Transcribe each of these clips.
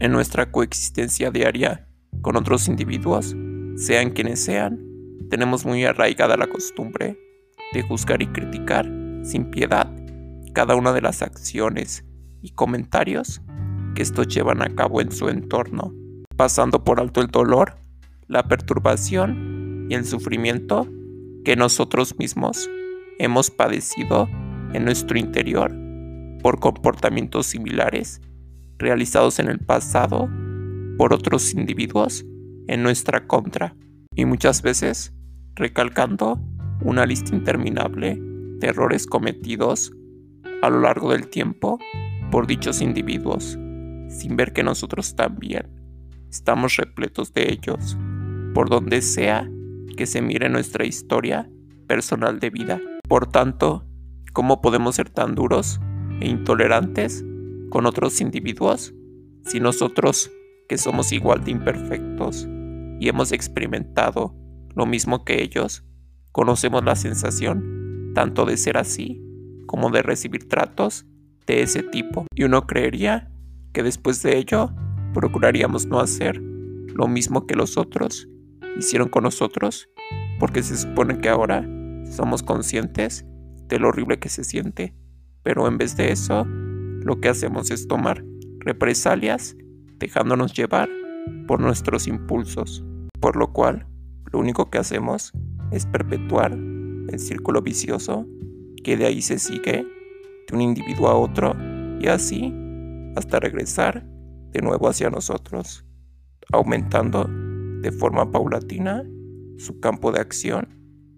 En nuestra coexistencia diaria con otros individuos, sean quienes sean, tenemos muy arraigada la costumbre de juzgar y criticar sin piedad cada una de las acciones y comentarios que estos llevan a cabo en su entorno, pasando por alto el dolor, la perturbación y el sufrimiento que nosotros mismos hemos padecido en nuestro interior por comportamientos similares realizados en el pasado por otros individuos en nuestra contra y muchas veces recalcando una lista interminable de errores cometidos a lo largo del tiempo por dichos individuos, sin ver que nosotros también estamos repletos de ellos, por donde sea que se mire nuestra historia personal de vida. Por tanto, ¿cómo podemos ser tan duros e intolerantes con otros individuos si nosotros, que somos igual de imperfectos y hemos experimentado lo mismo que ellos, conocemos la sensación tanto de ser así como de recibir tratos de ese tipo? Y uno creería que después de ello procuraríamos no hacer lo mismo que los otros hicieron con nosotros, porque se supone que ahora somos conscientes de lo horrible que se siente, pero en vez de eso, lo que hacemos es tomar represalias dejándonos llevar por nuestros impulsos, por lo cual lo único que hacemos es perpetuar el círculo vicioso que de ahí se sigue de un individuo a otro y así hasta regresar de nuevo hacia nosotros, aumentando de forma paulatina su campo de acción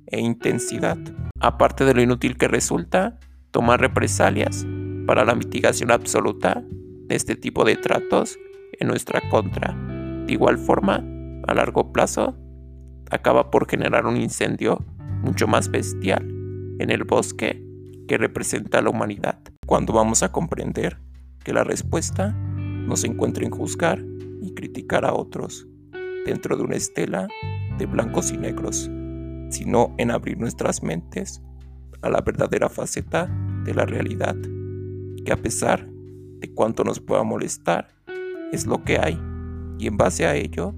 e intensidad, aparte de lo inútil que resulta tomar represalias para la mitigación absoluta de este tipo de tratos en nuestra contra. De igual forma, a largo plazo, acaba por generar un incendio mucho más bestial en el bosque que representa a la humanidad, cuando vamos a comprender que la respuesta no se encuentra en juzgar y criticar a otros dentro de una estela de blancos y negros, sino en abrir nuestras mentes a la verdadera faceta de la realidad, que a pesar de cuánto nos pueda molestar, es lo que hay, y en base a ello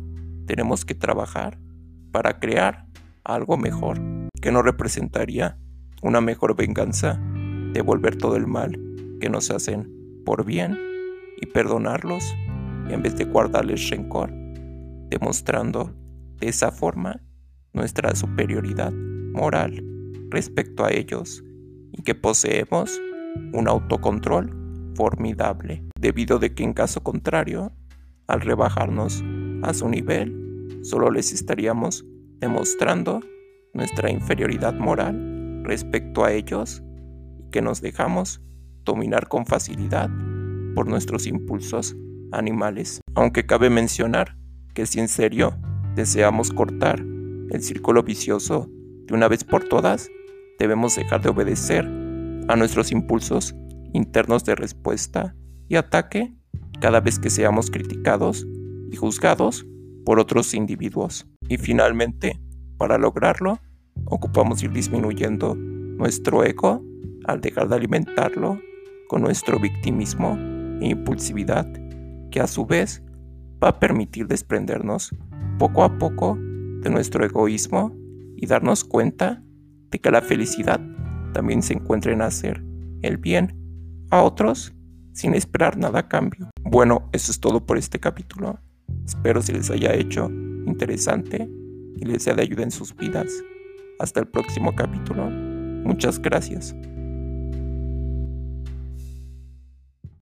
tenemos que trabajar para crear algo mejor, que nos representaría una mejor venganza, devolver todo el mal que nos hacen por bien y perdonarlos en vez de guardarles rencor, demostrando de esa forma nuestra superioridad moral respecto a ellos y que poseemos un autocontrol formidable, debido de que en caso contrario, al rebajarnos a su nivel, solo les estaríamos demostrando nuestra inferioridad moral respecto a ellos y que nos dejamos dominar con facilidad por nuestros impulsos animales. Aunque cabe mencionar que si en serio deseamos cortar el círculo vicioso de una vez por todas, debemos dejar de obedecer a nuestros impulsos internos de respuesta y ataque cada vez que seamos criticados y juzgados por otros individuos. Y finalmente, para lograrlo, ocupamos ir disminuyendo nuestro ego al dejar de alimentarlo con nuestro victimismo e impulsividad, que a su vez va a permitir desprendernos poco a poco de nuestro egoísmo y darnos cuenta de que la felicidad también se encuentra en hacer el bien a otros sin esperar nada a cambio. Bueno, eso es todo por este capítulo. Espero se les haya hecho interesante y les sea de ayuda en sus vidas. Hasta el próximo capítulo. Muchas gracias.